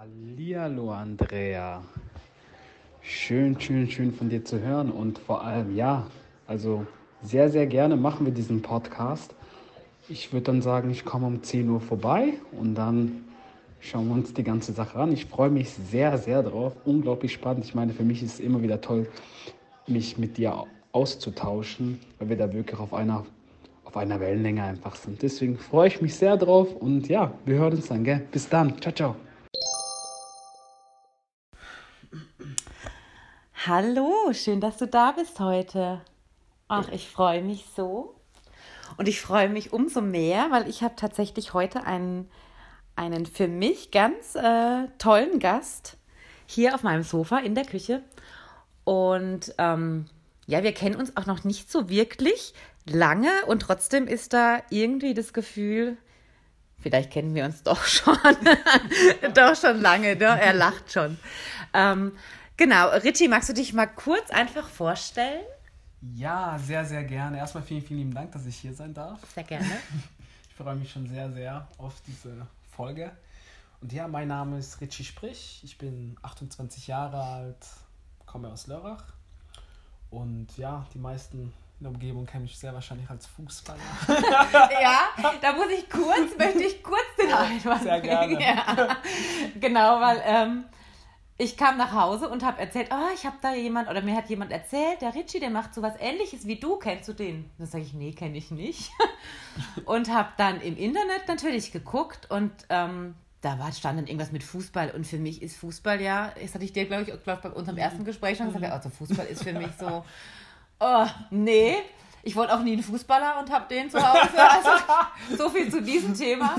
Hallihallo Andrea. Schön, schön, schön von dir zu hören und vor allem ja, also sehr, sehr gerne machen wir diesen Podcast. Ich würde dann sagen, ich komme um 10 Uhr vorbei und dann schauen wir uns die ganze Sache an. Ich freue mich sehr, sehr drauf. Unglaublich spannend. Ich meine, für mich ist es immer wieder toll, mich mit dir auszutauschen, weil wir da wirklich auf einer, auf einer Wellenlänge einfach sind. Deswegen freue ich mich sehr drauf und ja, wir hören uns dann, gell? Bis dann. Ciao, ciao. Hallo, schön, dass du da bist heute. Ach, ich freue mich so. Und ich freue mich umso mehr, weil ich habe tatsächlich heute einen, einen für mich ganz äh, tollen Gast hier auf meinem Sofa in der Küche. Und ähm, ja, wir kennen uns auch noch nicht so wirklich lange und trotzdem ist da irgendwie das Gefühl, vielleicht kennen wir uns doch schon, doch schon lange, ne? er lacht schon. Ähm, genau, Richie, magst du dich mal kurz einfach vorstellen? Ja, sehr, sehr gerne. Erstmal vielen, vielen lieben Dank, dass ich hier sein darf. Sehr gerne. Ich freue mich schon sehr, sehr auf diese Folge. Und ja, mein Name ist Richie Sprich. Ich bin 28 Jahre alt, komme aus Lörrach. Und ja, die meisten in der Umgebung kennen mich sehr wahrscheinlich als Fußballer. ja, da muss ich kurz, möchte ich kurz den Einwand Sehr gerne. Ja. Genau, weil ähm, ich kam nach Hause und habe erzählt, oh, ich habe da jemand, oder mir hat jemand erzählt, der Richie, der macht sowas ähnliches wie du, kennst du den? Dann sage ich, nee, kenne ich nicht. und habe dann im Internet natürlich geguckt und ähm, da war, stand dann irgendwas mit Fußball und für mich ist Fußball ja, das hatte ich dir, glaube ich, glaub, bei unserem ersten Gespräch schon gesagt, also Fußball ist für mich so, oh, nee. Ich wollte auch nie einen Fußballer und habe den zu Hause. Also so viel zu diesem Thema.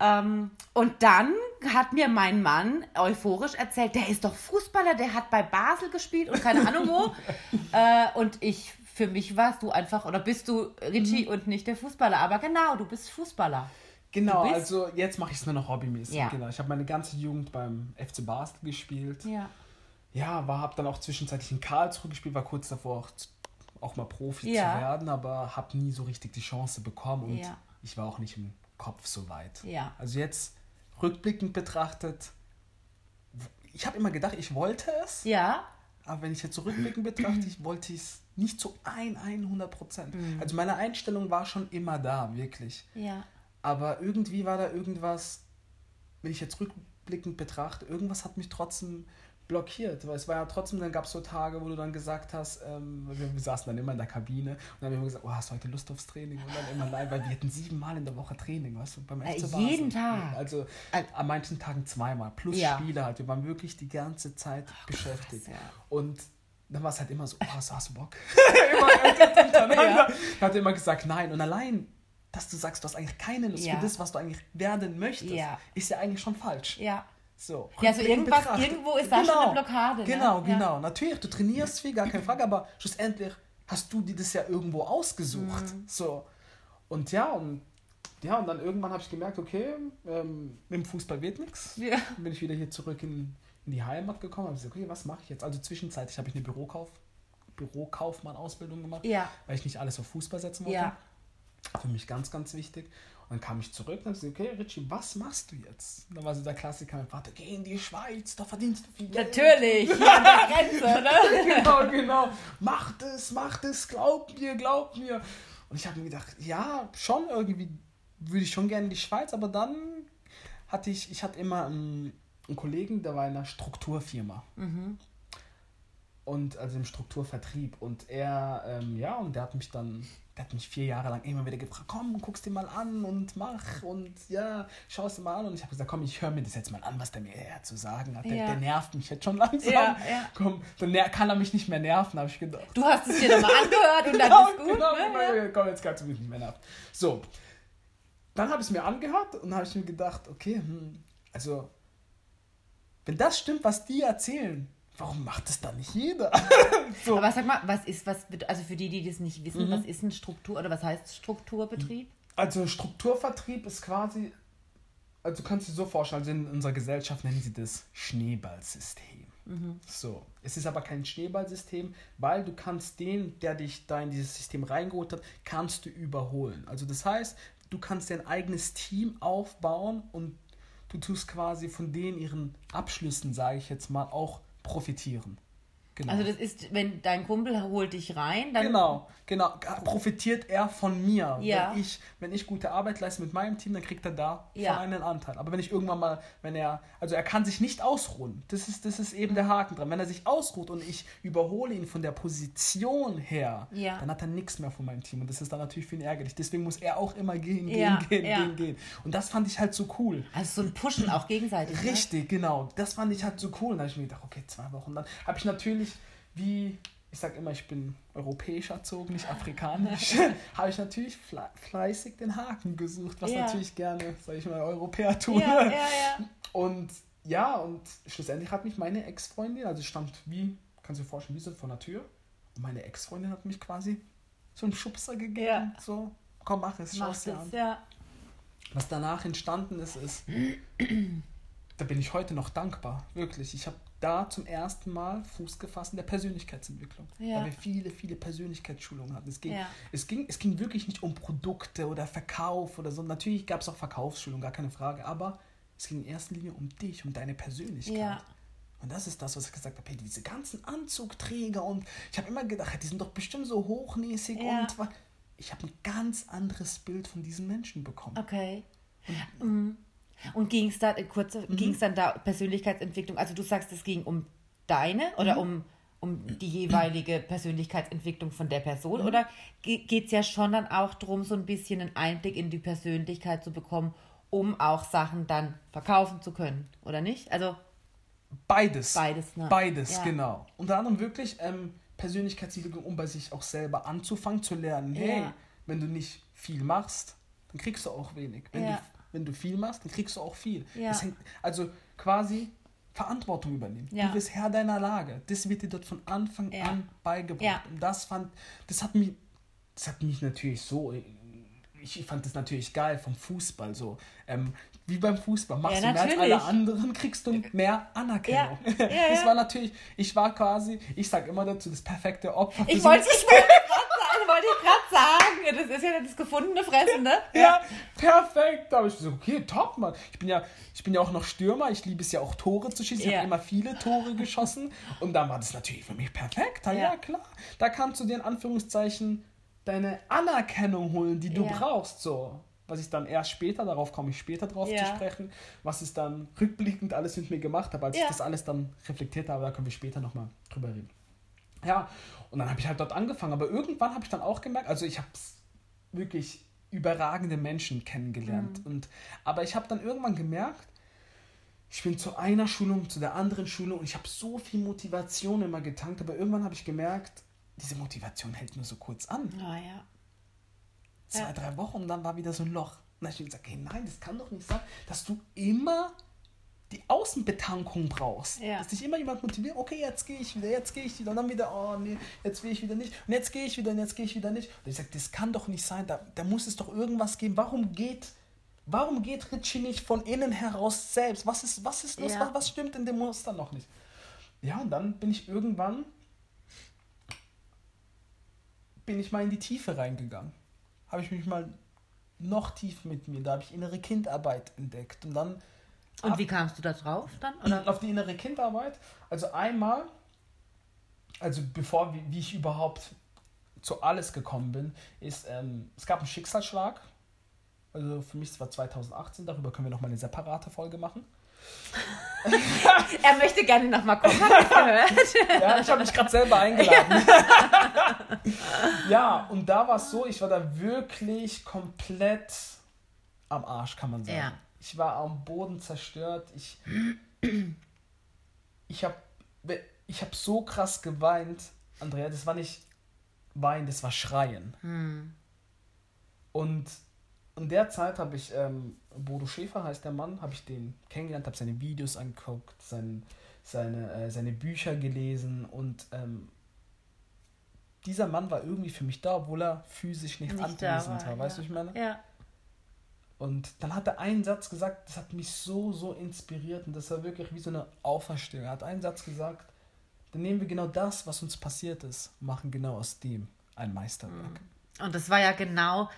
Ähm, und dann hat mir mein Mann euphorisch erzählt, der ist doch Fußballer, der hat bei Basel gespielt und keine Ahnung wo. äh, und ich, für mich warst du einfach, oder bist du Richie und nicht der Fußballer. Aber genau, du bist Fußballer. Genau, bist- also jetzt mache ich es nur noch hobbymäßig. Ja. Genau. Ich habe meine ganze Jugend beim FC Basel gespielt. Ja. Ja, war, habe dann auch zwischenzeitlich in Karlsruhe gespielt, war kurz davor auch, auch mal Profi Ja. zu werden, aber habe nie so richtig die Chance bekommen und Ja. ich war auch nicht im Kopf so weit. Ja. Also jetzt rückblickend betrachtet, ich habe immer gedacht, ich wollte es, Ja. aber wenn ich jetzt so rückblickend betrachte, ich wollte es nicht zu ein 100 Prozent. Mhm. Also meine Einstellung war schon immer da, wirklich. Ja. Aber irgendwie war da irgendwas, wenn ich jetzt rückblickend betrachte, irgendwas hat mich trotzdem blockiert. Weil es war ja trotzdem, dann gab es so Tage, wo du dann gesagt hast, ähm, wir, wir saßen dann immer in der Kabine und dann haben wir immer gesagt, oh, hast du heute Lust aufs Training? Und dann immer nein, weil wir hatten siebenmal in der Woche Training, weißt du, beim Äh, FC Basel. jeden Tag? Also an manchen Tagen zweimal, plus Ja. Spiele halt. Wir waren wirklich die ganze Zeit beschäftigt. ja. Und dann war es halt immer so, oh, hast, du Bock? immer hintereinander. Ich hatte immer gesagt, nein. Und allein, dass du sagst, du hast eigentlich keine Lust Ja. für das, was du eigentlich werden möchtest, Ja. ist ja eigentlich schon falsch. Ja. So, Ja, also irgendwas- betrachtet. irgendwo ist da schon eine Blockade, ne? Genau, Ja. genau. Natürlich, du trainierst viel, gar keine Frage, aber schlussendlich hast du dir das ja irgendwo ausgesucht. Mhm. So. Und ja, und ja, und dann irgendwann habe ich gemerkt, okay, ähm, mit dem Fußball wird nichts. Ja. Dann bin ich wieder hier zurück in, in die Heimat gekommen. Habe gesagt, okay, was mache ich jetzt? Also zwischenzeitlich habe ich eine Bürokauf, Bürokaufmann-Ausbildung gemacht, Ja. weil ich nicht alles auf Fußball setzen wollte. Ja. Für mich ganz, ganz wichtig. Und dann kam ich zurück und habe gesagt, okay, Richie, was machst du jetzt? Und dann war so der Klassiker, mein Vater, geh in die Schweiz, da verdienst du viel Geld. Natürlich, hier an der Grenze, ne? genau, genau. Mach das, mach das, glaub mir, glaub mir. Und ich habe mir gedacht, ja, schon irgendwie würde ich schon gerne in die Schweiz, aber dann hatte ich, ich hatte immer einen, einen Kollegen, der war in einer Strukturfirma. Und also im Strukturvertrieb. Und er, ähm, ja, und der hat mich dann, der hat mich vier Jahre lang immer wieder gefragt, komm, guck's dir mal an und mach und ja, schau es dir mal an. Und ich habe gesagt, komm, ich höre mir das jetzt mal an, was der mir eher zu sagen hat. Der, Ja. der nervt mich jetzt schon langsam. Ja, ja. Komm, dann kann er mich nicht mehr nerven, habe ich gedacht. Du hast es dir nochmal angehört und dann Genau, ist gut, genau, ne? genau, komm, jetzt kannst du mich nicht mehr nerven. So, dann habe ich es mir angehört und habe ich mir gedacht, okay, hm, also, wenn das stimmt, was die erzählen, warum macht das dann nicht jeder? so. Aber sag mal, was ist, was, also für die, die das nicht wissen, Mhm. was ist ein Struktur, oder was heißt Strukturbetrieb? Also Strukturvertrieb ist quasi, also du kannst dir so vorstellen, also in unserer Gesellschaft nennen sie das Schneeballsystem. So, es ist aber kein Schneeballsystem, weil du kannst den, der dich da in dieses System reingeholt hat, kannst du überholen. Also das heißt, du kannst dein eigenes Team aufbauen und du tust quasi von denen ihren Abschlüssen, sage ich jetzt mal, auch profitieren. Genau. Also das ist, wenn dein Kumpel holt dich rein, dann... Genau, genau. Profitiert er von mir. Ja. Wenn, ich, wenn ich gute Arbeit leiste mit meinem Team, dann kriegt er da ja. einen Anteil. Aber wenn ich irgendwann mal, wenn er, also er kann sich nicht ausruhen. Das ist, das ist eben der Haken dran. Wenn er sich ausruht und ich überhole ihn von der Position her, ja. dann hat er nichts mehr von meinem Team. Und das ist dann natürlich für ihn ärgerlich. Deswegen muss er auch immer gehen, gehen, ja. gehen, gehen, gehen. Und das fand ich halt so cool. Also so ein Pushen auch gegenseitig. Ne? Richtig, ne? genau. Das fand ich halt so cool. Und dann habe ich mir gedacht, okay, zwei Wochen. Dann habe ich natürlich wie, ich sage immer, ich bin europäisch erzogen, nicht afrikanisch, habe ich natürlich fleißig den Haken gesucht, was ja. natürlich gerne, sage ich mal, Europäer tun. Ja, ja. Und ja, und schlussendlich hat mich meine Ex-Freundin, also stand wie, kannst du dir vorstellen, wie so vor der Tür. Und meine Ex-Freundin hat mich quasi so einen Schubser gegeben. So, komm, mach es, schau es dir an. Ja. Was danach entstanden ist, ist, da bin ich heute noch dankbar. Wirklich. Ich habe da zum ersten Mal Fuß gefasst in der Persönlichkeitsentwicklung. Ja. Weil wir viele, viele Persönlichkeitsschulungen hatten. Es ging, ja. es, ging, es ging wirklich nicht um Produkte oder Verkauf oder so. Natürlich gab es auch Verkaufsschulungen, gar keine Frage. Aber es ging in erster Linie um dich, um deine Persönlichkeit. Ja. Und das ist das, was ich gesagt habe. Hey, diese ganzen Anzugträger und ich habe immer gedacht, die sind doch bestimmt so hochnäsig und ich habe ein ganz anderes Bild von diesen Menschen bekommen. Okay. Und, mhm. Und ging es da, kurz, mhm. ging es dann da Persönlichkeitsentwicklung? Also du sagst, es ging um deine oder mhm. um, um die jeweilige Persönlichkeitsentwicklung von der Person? Mhm. Oder geht es ja schon dann auch darum, so ein bisschen einen Einblick in die Persönlichkeit zu bekommen, um auch Sachen dann verkaufen zu können, oder nicht? Also beides. Beides, ne? Beides, ja. genau. Unter anderem wirklich ähm, Persönlichkeitsentwicklung, um bei sich auch selber anzufangen zu lernen. Hey, ja. wenn du nicht viel machst, dann kriegst du auch wenig. Wenn ja. du wenn du viel machst, dann kriegst du auch viel. Ja. Hängt, also quasi Verantwortung übernehmen. Ja. Du bist Herr deiner Lage. Das wird dir dort von Anfang ja. an beigebracht. Ja. Und das fand, das hat mich, das hat mich natürlich so, ich fand das natürlich geil vom Fußball so. Ähm, wie beim Fußball. Machst du mehr als alle anderen, kriegst du mehr Anerkennung. das war natürlich, ich war quasi, ich sag immer dazu, das perfekte Opfer. Ich wollte es wollte ich gerade sagen. Das ist ja das gefundene Fressen, ne? Ja, ja perfekt. Da habe ich so, okay, top, Mann. Ich bin, ja, ich bin ja auch noch Stürmer. Ich liebe es ja auch, Tore zu schießen. Ich ja. habe immer viele Tore geschossen. Und dann war das natürlich für mich perfekt. Ja, ja, klar. Da kannst du dir in Anführungszeichen deine Anerkennung holen, die du brauchst. So was ich dann erst später, darauf komme ich später drauf ja. zu sprechen, was ich dann rückblickend alles mit mir gemacht habe, als ja. ich das alles dann reflektiert habe, da können wir später nochmal drüber reden. Ja, und dann habe ich halt dort angefangen. Aber irgendwann habe ich dann auch gemerkt, also ich habe wirklich überragende Menschen kennengelernt. Mhm. Und, aber ich habe dann irgendwann gemerkt, ich bin zu einer Schulung, zu der anderen Schulung und ich habe so viel Motivation immer getankt, aber irgendwann habe ich gemerkt, diese Motivation hält nur so kurz an. Oh, ja. Zwei, ja. drei Wochen und dann war wieder so ein Loch. Und dann habe ich gesagt, hey, nein, das kann doch nicht sein, dass du immer die Außenbetankung brauchst. Ja. Dass dich immer jemand motiviert, okay, jetzt gehe ich wieder, jetzt gehe ich wieder und dann wieder, oh nee, jetzt will ich wieder nicht und jetzt gehe ich wieder und jetzt gehe ich wieder nicht. Und ich sage, das kann doch nicht sein, da, da muss es doch irgendwas geben. Warum geht, warum geht Richie nicht von innen heraus selbst? Was ist, was ist los? Ja. Was, was stimmt in dem Muster noch nicht? Ja, und dann bin ich irgendwann, bin ich mal in die Tiefe reingegangen. Habe ich mich mal noch tief mit mir, da habe ich innere Kindarbeit entdeckt und dann und wie kamst du da drauf dann? Oder? Auf die innere Kindarbeit. Also einmal, also bevor wie, wie ich überhaupt zu alles gekommen bin, ist, ähm, es gab einen Schicksalsschlag. Also für mich, es war 2018, darüber können wir nochmal eine separate Folge machen. er möchte gerne nochmal kommen, habe ich gehört. ja, ich habe mich gerade selber eingeladen. ja, und da war es so, ich war da wirklich komplett am Arsch, kann man sagen. Ja. Ich war am Boden zerstört. Ich, ich habe ich hab so krass geweint, Andrea. Das war nicht Weinen, das war Schreien. Hm. Und in der Zeit habe ich, ähm, Bodo Schäfer heißt der Mann, habe ich den kennengelernt, habe seine Videos angeguckt, sein, seine, äh, seine Bücher gelesen und ähm, dieser Mann war irgendwie für mich da, obwohl er physisch nicht, nicht anwesend war. war. Weißt du, ja. ich meine? Ja. Und dann hat er einen Satz gesagt, das hat mich so, so inspiriert und das war wirklich wie so eine Auferstehung. Er hat einen Satz gesagt, dann nehmen wir genau das, was uns passiert ist, machen genau aus dem ein Meisterwerk. Mhm. Und das war ja genau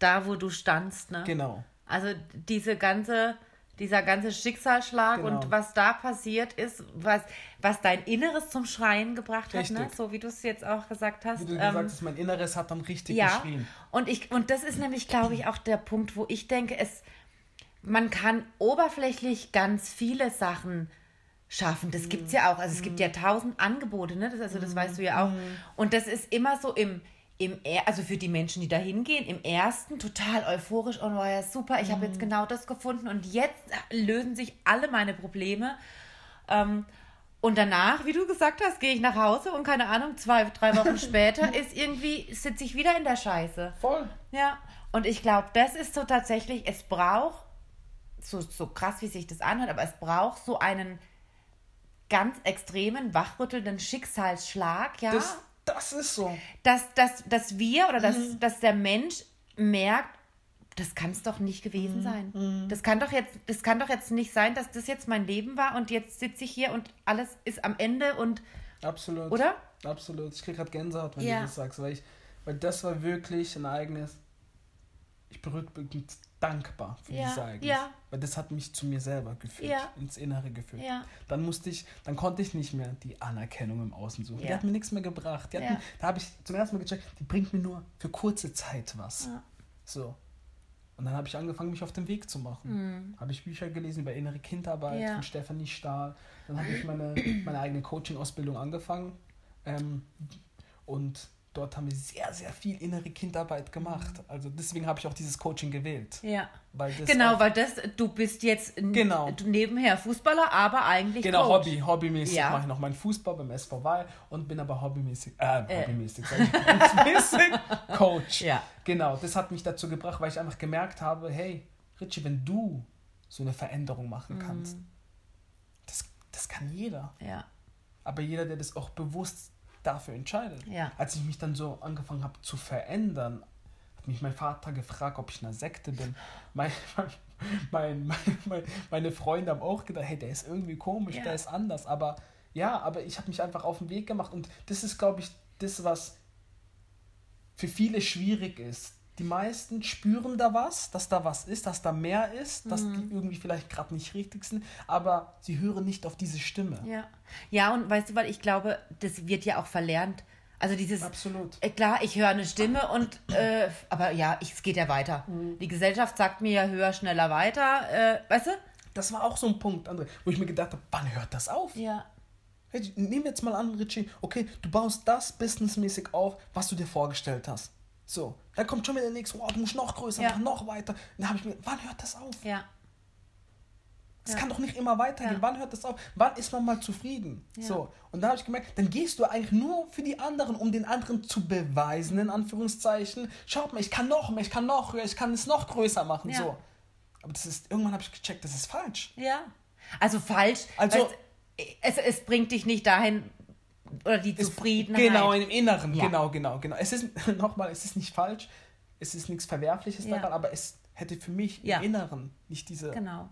da, wo du standst, ne? Genau. Also diese ganze dieser ganze Schicksalsschlag Genau. und was da passiert ist, was, was dein Inneres zum Schreien gebracht hat, ne? So wie du es jetzt auch gesagt hast. Wie du Ähm, gesagt hast, mein Inneres hat dann richtig ja, geschrien. und ich und das ist nämlich, glaube ich, auch der Punkt, wo ich denke, es man kann oberflächlich ganz viele Sachen schaffen. Das gibt es ja auch. Also es gibt ja tausend Angebote, ne? Das, also das weißt du ja auch. Und das ist immer so im, im Er- also für die Menschen, die da hingehen, im ersten total euphorisch und war ja super, ich habe jetzt genau das gefunden und jetzt lösen sich alle meine Probleme. Ähm, und danach, wie du gesagt hast, gehe ich nach Hause und keine Ahnung, zwei, drei Wochen später ist irgendwie, sitze ich wieder in der Scheiße. Voll. Ja, und ich glaube, das ist so tatsächlich, es braucht, so, so krass wie sich das anhört, aber es braucht so einen ganz extremen, wachrüttelnden Schicksalsschlag, ja, Das, das ist so. dass, dass, dass wir oder dass, Mhm. dass der Mensch merkt, das kann es doch nicht gewesen Mhm. sein. Das kann doch jetzt, das kann doch jetzt nicht sein, dass das jetzt mein Leben war und jetzt sitze ich hier und alles ist am Ende und Absolut. Oder? Absolut. Ich kriege gerade Gänsehaut, wenn Ja. du das sagst, weil, ich, weil das war wirklich ein Ereignis. Ich bin dankbar für Ja, dieses Ereignis. ja. Weil das hat mich zu mir selber geführt, Ja. ins Innere geführt. Ja. Dann musste ich, dann konnte ich nicht mehr die Anerkennung im Außen suchen. Die hat mir nichts mehr gebracht. Die hat mir, da habe ich zum ersten Mal gecheckt, die bringt mir nur für kurze Zeit was. So. Und dann habe ich angefangen, mich auf den Weg zu machen. Habe ich Bücher gelesen über innere Kindarbeit Mhm. Von Stefanie Stahl. Dann habe ich meine, meine eigene Coaching-Ausbildung angefangen. Ähm, und dort haben wir sehr, sehr viel innere Kindarbeit gemacht. Also deswegen habe ich auch dieses Coaching gewählt. ja. Weil Genau, weil das, du bist jetzt Genau. nebenher Fußballer, aber eigentlich Genau, Coach. Hobby, hobbymäßig Ja. mache ich noch meinen Fußball beim SV Wahl und bin aber hobbymäßig, äh, hobbymäßig, sag ich, Coach. Ja. Genau, das hat mich dazu gebracht, weil ich einfach gemerkt habe, hey, Richie, wenn du so eine Veränderung Mhm. machen kannst, das, das kann jeder. Ja, Aber jeder, der das auch bewusst dafür entscheidet. Ja. Als ich mich dann so angefangen habe zu verändern, hat mich mein Vater gefragt, ob ich in einer Sekte bin. Mein, mein, mein, mein, meine Freunde haben auch gedacht, hey, der ist irgendwie komisch, Ja. der ist anders. Aber ja, aber ich habe mich einfach auf den Weg gemacht. Und das ist, glaube ich, das, was für viele schwierig ist. Die meisten spüren da was, dass da was ist, dass da mehr ist, dass Mhm. die irgendwie vielleicht gerade nicht richtig sind, aber sie hören nicht auf diese Stimme. ja. Ja, und weißt du, weil ich glaube, das wird ja auch verlernt. Also dieses, Absolut. äh, klar, ich höre eine Stimme und, äh, aber ja, ich, es geht ja weiter. Mhm. Die Gesellschaft sagt mir ja höher, schneller, weiter, äh, weißt du? Das war auch so ein Punkt, André, wo ich mir gedacht habe, wann hört das auf? Ja. Hey, nehmen wir jetzt mal an, Richie, okay, du baust das businessmäßig auf, was du dir vorgestellt hast. So, dann kommt schon wieder der nächste, oh, du musst noch größer Ja. machen, noch weiter. Dann habe ich mir, wann hört das auf? Ja. Das Ja. kann doch nicht immer weitergehen. Ja. Wann hört das auf? Wann ist man mal zufrieden? Ja. So, und da habe ich gemerkt, dann gehst du eigentlich nur für die anderen, um den anderen zu beweisen, in Anführungszeichen. Schaut mal, ich kann noch mehr, ich kann noch höher, ich kann es noch größer machen. So. Aber das ist, irgendwann habe ich gecheckt, das ist falsch. Ja. Also falsch. Also- es, es bringt dich nicht dahin, oder die Zufriedenheit. Genau, im Inneren, Ja. genau, genau, genau. Es ist, nochmal, es ist nicht falsch, es ist nichts Verwerfliches Ja. daran, aber es hätte für mich Ja. im Inneren nicht diese. Genau.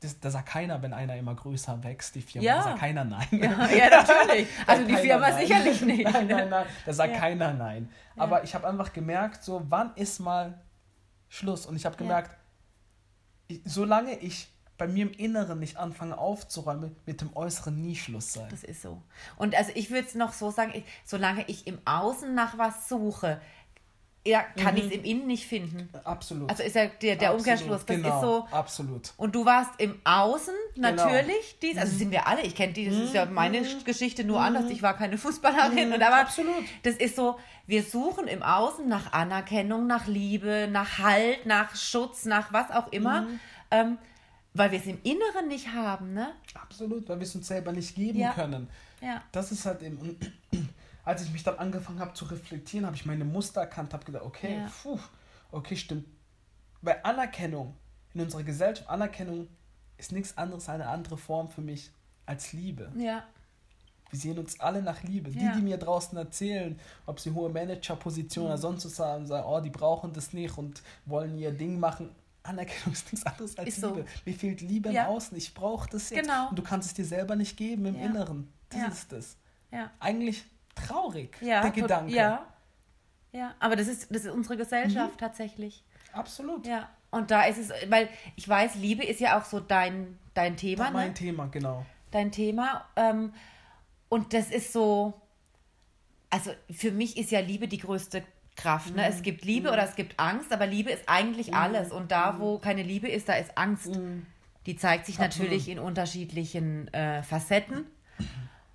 Das, da sagt keiner, wenn einer immer größer wächst, die Firma. Ja. Da sagt keiner nein. Ja, ja, natürlich. Also die Firma nein. sicherlich nicht. Nein, nein, nein. Da sagt Ja. keiner nein. Aber ich habe einfach gemerkt, so, wann ist mal Schluss? Und ich habe gemerkt, ich, solange ich bei mir im Inneren nicht anfange aufzuräumen, mit dem Äußeren nie Schluss sein. Das ist so. Und also ich würde es noch so sagen, ich, solange ich im Außen nach was suche, ja, kann ich es im Innen nicht finden. Absolut. Also ist ja der, der Absolut, Umkehrschluss. Das genau, ist so. Absolut. Und du warst im Außen natürlich dies, also Mhm. sind wir alle, ich kenne die, das ist ja meine Geschichte nur anders, ich war keine Fußballerin und aber Mhm. Absolut. das ist so, wir suchen im Außen nach Anerkennung, nach Liebe, nach Halt, nach Schutz, nach was auch immer, Mhm. ähm, weil wir es im Inneren nicht haben, ne? Absolut, weil wir es uns selber nicht geben Ja. können. Ja. Das ist halt eben. Als ich mich dann angefangen habe zu reflektieren, habe ich meine Muster erkannt, habe gedacht, okay, Ja. puh, okay, stimmt. Weil Anerkennung in unserer Gesellschaft, Anerkennung ist nichts anderes, eine andere Form für mich als Liebe. Ja. Wir sehen uns alle nach Liebe. Ja. Die, die mir draußen erzählen, ob sie hohe Managerposition Mhm. oder sonst was haben, sagen, oh, die brauchen das nicht und wollen ihr Ding machen. Anerkennung ist nichts anderes als Ist so. Liebe. Mir fehlt Liebe Ja. im Außen. Ich brauche das jetzt. Genau. Und du kannst es dir selber nicht geben im Ja. Inneren. Das Ja. ist es. Ja. Eigentlich traurig, Ja, der Gedanke. Ja. Ja, aber das ist, das ist unsere Gesellschaft tatsächlich. Absolut. Ja. Und da ist es, weil ich weiß, Liebe ist ja auch so dein, dein Thema. Das mein ne? Thema, genau. Dein Thema. Ähm, und das ist so, also für mich ist ja Liebe die größte Kraft. Ne? Es gibt Liebe oder es gibt Angst, aber Liebe ist eigentlich alles. Und da, wo keine Liebe ist, da ist Angst. Die zeigt sich Absolut. natürlich in unterschiedlichen äh, Facetten.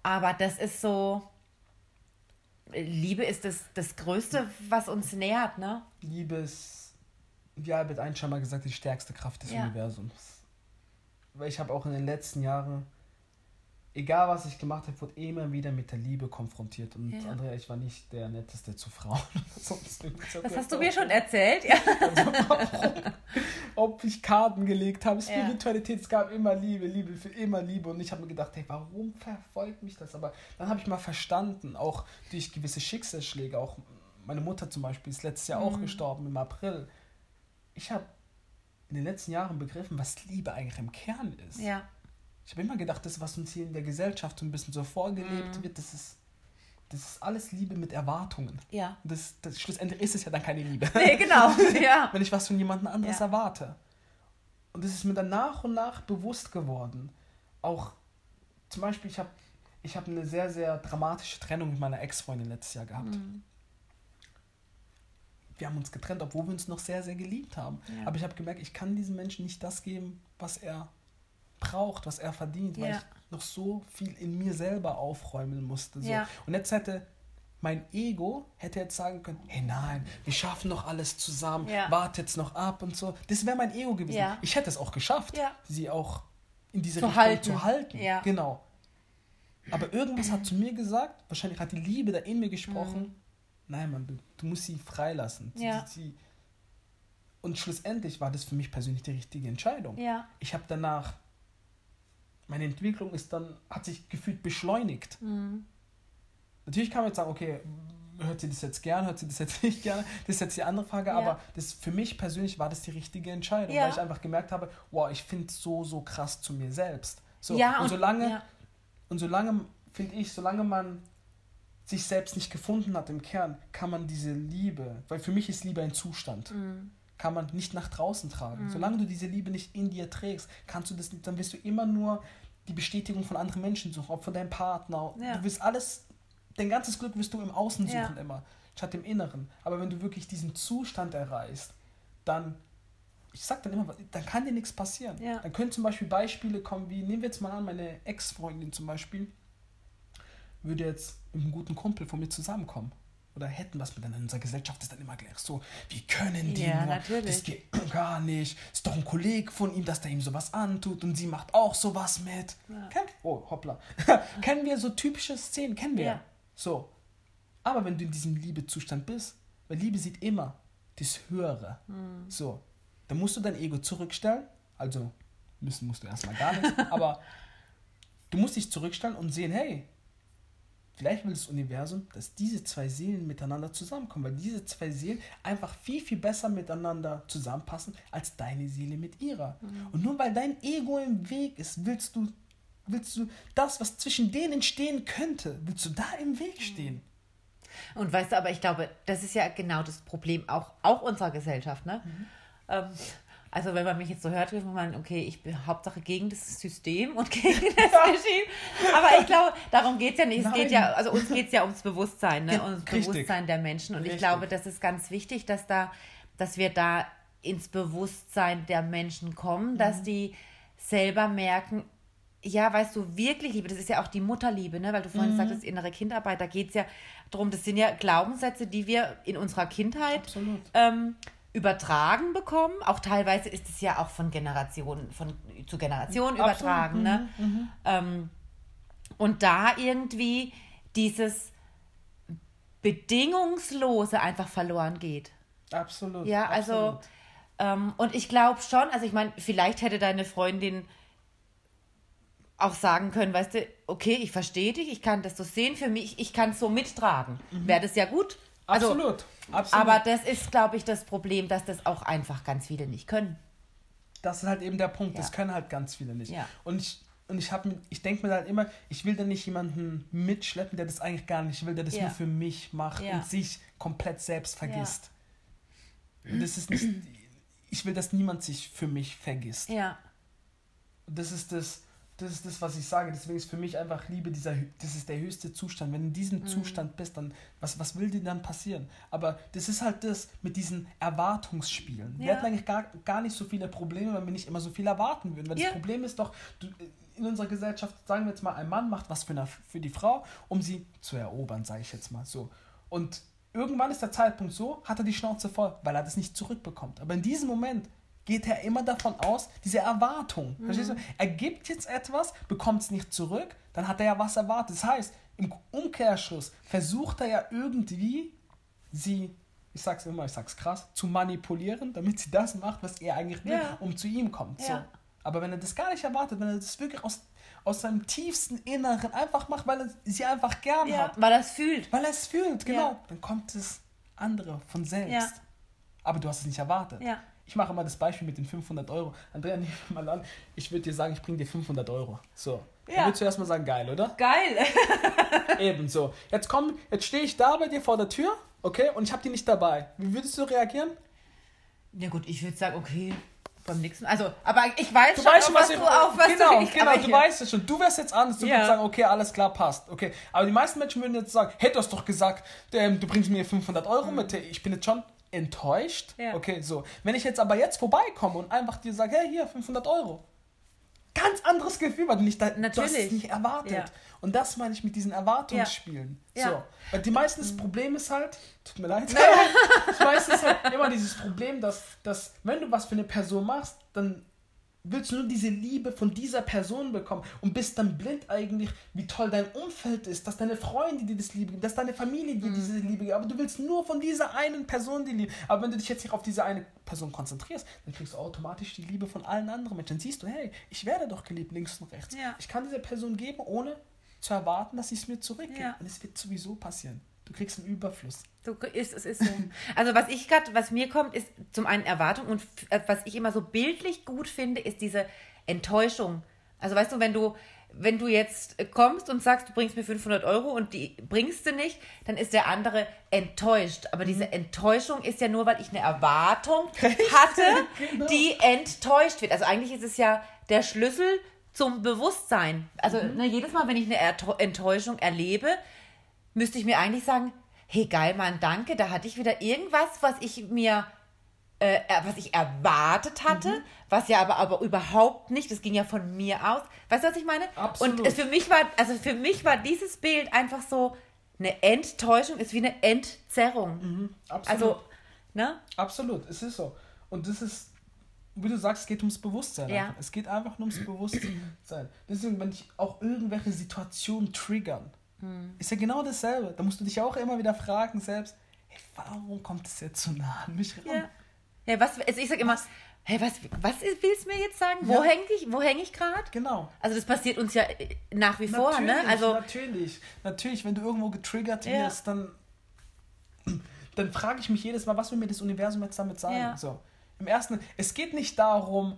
Aber das ist so, Liebe ist das, das Größte, was uns nährt, ne? Liebe ist, wie Albert Einstein mal gesagt, die stärkste Kraft des Ja. Universums. Weil ich habe auch in den letzten Jahren, egal was ich gemacht habe, wurde immer wieder mit der Liebe konfrontiert. Und Ja. Andrea, ich war nicht der Netteste zu Frauen. Sonst Das hast du mir schon erzählt, ja. Ob ich Karten gelegt habe, Ja. Spiritualität, es gab immer Liebe, Liebe für immer Liebe. Und ich habe mir gedacht, hey, warum verfolgt mich das? Aber dann habe ich mal verstanden, auch durch gewisse Schicksalsschläge, auch meine Mutter zum Beispiel ist letztes Jahr Mhm. auch gestorben im April. Ich habe in den letzten Jahren begriffen, was Liebe eigentlich im Kern ist. Ja, Ich habe immer gedacht, das, was uns hier in der Gesellschaft so ein bisschen so vorgelebt Mhm. wird, das ist, das ist alles Liebe mit Erwartungen. ja. Das, das, schlussendlich ist es ja dann keine Liebe. Nee, genau, ja. wenn ich was von jemandem anderes Ja. erwarte. Und es ist mir dann nach und nach bewusst geworden. Auch zum Beispiel, ich habe ich hab eine sehr, sehr dramatische Trennung mit meiner Ex-Freundin letztes Jahr gehabt. Mhm. Wir haben uns getrennt, obwohl wir uns noch sehr, sehr geliebt haben. Ja. Aber ich habe gemerkt, ich kann diesem Menschen nicht das geben, was er braucht, was er verdient, weil Ja. ich noch so viel in mir selber aufräumen musste. So. Ja. Und jetzt hätte mein Ego hätte jetzt sagen können, hey nein, wir schaffen noch alles zusammen, Ja. warte jetzt noch ab und so. Das wäre mein Ego gewesen. Ja. Ich hätte es auch geschafft, Ja. sie auch in diese Zu Richtung halten. zu halten. Ja. Genau. Aber irgendwas hat zu mir gesagt, wahrscheinlich hat die Liebe da in mir gesprochen, nein Mann, du, du musst sie freilassen. Sie- Mhm. Ja. Sie, und schlussendlich war das für mich persönlich die richtige Entscheidung. Ich habe danach, meine Entwicklung ist dann, hat sich gefühlt beschleunigt. Mhm. Natürlich kann man jetzt sagen, okay, hört sie das jetzt gern, hört sie das jetzt nicht gerne? Das ist jetzt die andere Frage, Ja. aber das, für mich persönlich war das die richtige Entscheidung, Ja. weil ich einfach gemerkt habe, wow, ich finde es so, so krass zu mir selbst. So, ja, und, solange, ja. und solange, finde ich, solange man sich selbst nicht gefunden hat im Kern, kann man diese Liebe, weil für mich ist Liebe ein Zustand, Mhm. kann man nicht nach draußen tragen. Solange du diese Liebe nicht in dir trägst, kannst du das nicht, dann wirst du immer nur die Bestätigung von anderen Menschen suchen, auch von deinem Partner. Ja. Du wirst alles, dein ganzes Glück wirst du im Außen Ja. suchen immer, statt im Inneren. Aber wenn du wirklich diesen Zustand erreichst, dann, ich sag dann immer, dann kann dir nichts passieren. Ja. Dann können zum Beispiel Beispiele kommen, wie, nehmen wir jetzt mal an, meine Ex-Freundin zum Beispiel, würde jetzt mit einem guten Kumpel von mir zusammenkommen. Oder hätten was miteinander. In unserer Gesellschaft ist dann immer gleich so, wie können die Ja, nur? natürlich. Das geht gar nicht. Ist doch ein Kollege von ihm, dass der ihm sowas antut und sie macht auch sowas mit. Ja. Kennt, oh, hoppla. kennen wir so typische Szenen, kennen wir. Ja. So. Aber wenn du in diesem Liebezustand bist, weil Liebe sieht immer das Höhere. Hm. So. Dann musst du dein Ego zurückstellen. Also, müssen musst du erstmal gar nichts. aber du musst dich zurückstellen und sehen, hey, vielleicht will das Universum, dass diese zwei Seelen miteinander zusammenkommen, weil diese zwei Seelen einfach viel, viel besser miteinander zusammenpassen als deine Seele mit ihrer. Und nur weil dein Ego im Weg ist, willst du, willst du das, was zwischen denen entstehen könnte, willst du da im Weg stehen. Und weißt du, aber ich glaube, das ist ja genau das Problem auch, auch unserer Gesellschaft, ne? Mhm. Ähm, also wenn man mich jetzt so hört, wird man, okay, ich bin Hauptsache gegen das System und gegen das Regime. Aber ich glaube, darum geht es ja nicht. Es geht ja, also uns geht es ja ums Bewusstsein, ne? Ums richtig. Bewusstsein der Menschen. Und ich Richtig. glaube, das ist ganz wichtig, dass da, dass wir da ins Bewusstsein der Menschen kommen, dass Mhm. die selber merken, ja, weißt du, wirklich Liebe, das ist ja auch die Mutterliebe, ne? weil du Mhm. vorhin sagtest, innere Kindarbeit, da geht es ja darum, das sind ja Glaubenssätze, die wir in unserer Kindheit Absolut. ähm, übertragen bekommen. Auch teilweise ist es ja auch von Generation von, zu Generation Absolut, übertragen. mhm, Ne? Ähm, und da irgendwie dieses Bedingungslose einfach verloren geht. Absolut. Ja, also, absolut. ähm, und ich glaube schon, also ich meine, vielleicht hätte deine Freundin auch sagen können, weißt du, okay, ich verstehe dich, ich kann das so sehen, für mich, ich kann es so mittragen. Wäre das ja gut. Also, Absolut. absolut. Aber das ist, glaube ich, das Problem, dass das auch einfach ganz viele nicht können. Das ist halt eben der Punkt. Das Ja. können halt ganz viele nicht. Ja. Und ich, und ich ich denke mir halt immer, ich will da nicht jemanden mitschleppen, der das eigentlich gar nicht will, der das Ja. nur für mich macht und sich komplett selbst vergisst. Und das ist nicht. ich will, dass niemand sich für mich vergisst. Ja. Das ist das, das ist das, was ich sage. Deswegen ist für mich einfach Liebe dieser, das ist der höchste Zustand. Wenn du in diesem Mhm. Zustand bist, dann, was, was will dir dann passieren? Aber das ist halt das mit diesen Erwartungsspielen. Wir Ja. hatten eigentlich gar, gar nicht so viele Probleme, wenn wir nicht immer so viel erwarten würden. Weil Ja. das Problem ist doch, du, in unserer Gesellschaft, sagen wir jetzt mal, ein Mann macht was für, eine, für die Frau, um sie zu erobern, sage ich jetzt mal so. Und irgendwann ist der Zeitpunkt so, hat er die Schnauze voll, weil er das nicht zurückbekommt. Aber in diesem Moment geht er immer davon aus, diese Erwartung. Verstehst du? Er gibt jetzt etwas, bekommt es nicht zurück, dann hat er ja was erwartet. Das heißt, im Umkehrschluss versucht er ja irgendwie, sie, ich sag's immer, ich sag's krass, zu manipulieren, damit sie das macht, was er eigentlich will, Ja. um zu ihm kommt. So. Ja. Aber wenn er das gar nicht erwartet, wenn er das wirklich aus, aus seinem tiefsten Inneren einfach macht, weil er sie einfach gern ja. hat, Weil er es fühlt. weil er es fühlt, genau, dann kommt das andere von selbst. Aber du hast es nicht erwartet. Ja. Ich mache immer das Beispiel mit den 500 Euro. Andrea, nimm mal an, ich würde dir sagen, ich bringe dir 500 Euro. So. Dann Ja. würdest du erstmal sagen, geil, oder? Geil. Eben so. Jetzt komm, jetzt stehe ich da bei dir vor der Tür, okay, und ich habe die nicht dabei. Wie würdest du reagieren? Ja gut, ich würde sagen, okay, beim nächsten Also, aber ich weiß Du schon, weißt schon, was was ich. du auf was genau, du genau, aber du weißt es schon. Du wärst jetzt anders. Du Ja. würdest sagen, okay, alles klar, passt. Okay. Aber die meisten Menschen würden jetzt sagen, hey, du hast doch gesagt, ähm, du bringst mir 500 Euro mit. Ich bin jetzt schon enttäuscht. Mhm. Ja. Okay, so. Wenn ich jetzt aber jetzt vorbeikomme und einfach dir sage, hey, hier, 500 Euro. Ganz anderes Gefühl, weil du nicht, da, es Natürlich. nicht erwartet. Ja. Und das meine ich mit diesen Erwartungsspielen. Ja. So. Weil die meisten, das Problem ist halt, tut mir leid, das meiste ist halt immer dieses Problem, dass, dass wenn du was für eine Person machst, dann willst du nur diese Liebe von dieser Person bekommen und bist dann blind eigentlich, wie toll dein Umfeld ist, dass deine Freunde dir das Liebe geben, dass deine Familie dir diese Liebe gibt, aber du willst nur von dieser einen Person die Liebe. Aber wenn du dich jetzt nicht auf diese eine Person konzentrierst, dann kriegst du automatisch die Liebe von allen anderen Menschen. Dann siehst du, hey, ich werde doch geliebt links und rechts. Ja. Ich kann dieser Person geben, ohne zu erwarten, dass sie es mir zurückgibt. Ja. Und es wird sowieso passieren. Du kriegst einen Überfluss. So ist es ist so. Also was ich gerade, was mir kommt, ist zum einen Erwartung und äh, was ich immer so bildlich gut finde, ist diese Enttäuschung. Also weißt du, wenn du wenn du jetzt kommst und sagst, du bringst mir 500 Euro und die bringst du nicht, dann ist der andere enttäuscht. Aber diese Enttäuschung ist ja nur, weil ich eine Erwartung hatte, Genau. die enttäuscht wird. Also eigentlich ist es ja der Schlüssel zum Bewusstsein. Also ne, jedes Mal, wenn ich eine Enttäuschung erlebe, müsste ich mir eigentlich sagen, hey geil, Mann, danke, da hatte ich wieder irgendwas, was ich mir, äh, was ich erwartet hatte, Mhm. was ja aber, aber überhaupt nicht, das ging ja von mir aus. Weißt du, was ich meine? Absolut. Und für mich war, also für mich war dieses Bild einfach so, eine Enttäuschung ist wie eine Entzerrung. Absolut. Also, ne? Absolut, es ist so. Und das ist, wie du sagst, es geht ums Bewusstsein. Ja. Einfach. Es geht einfach nur ums Bewusstsein. Deswegen, wenn dich auch irgendwelche Situationen triggern, Hm. ist ja genau dasselbe. Da musst du dich auch immer wieder fragen selbst, hey, warum kommt es jetzt so nah an mich ran? Ja. Ja, was, also ich sag immer, hey, was, was willst du mir jetzt sagen? Wo Ja. häng ich, wo häng ich gerade? Genau. Also das passiert uns ja äh, nach wie vor, ne? Natürlich, Also, natürlich, natürlich, wenn du irgendwo getriggert Ja. wirst, dann, dann frage ich mich jedes Mal, was will mir das Universum jetzt damit sagen? Ja. So, Im ersten, es geht nicht darum,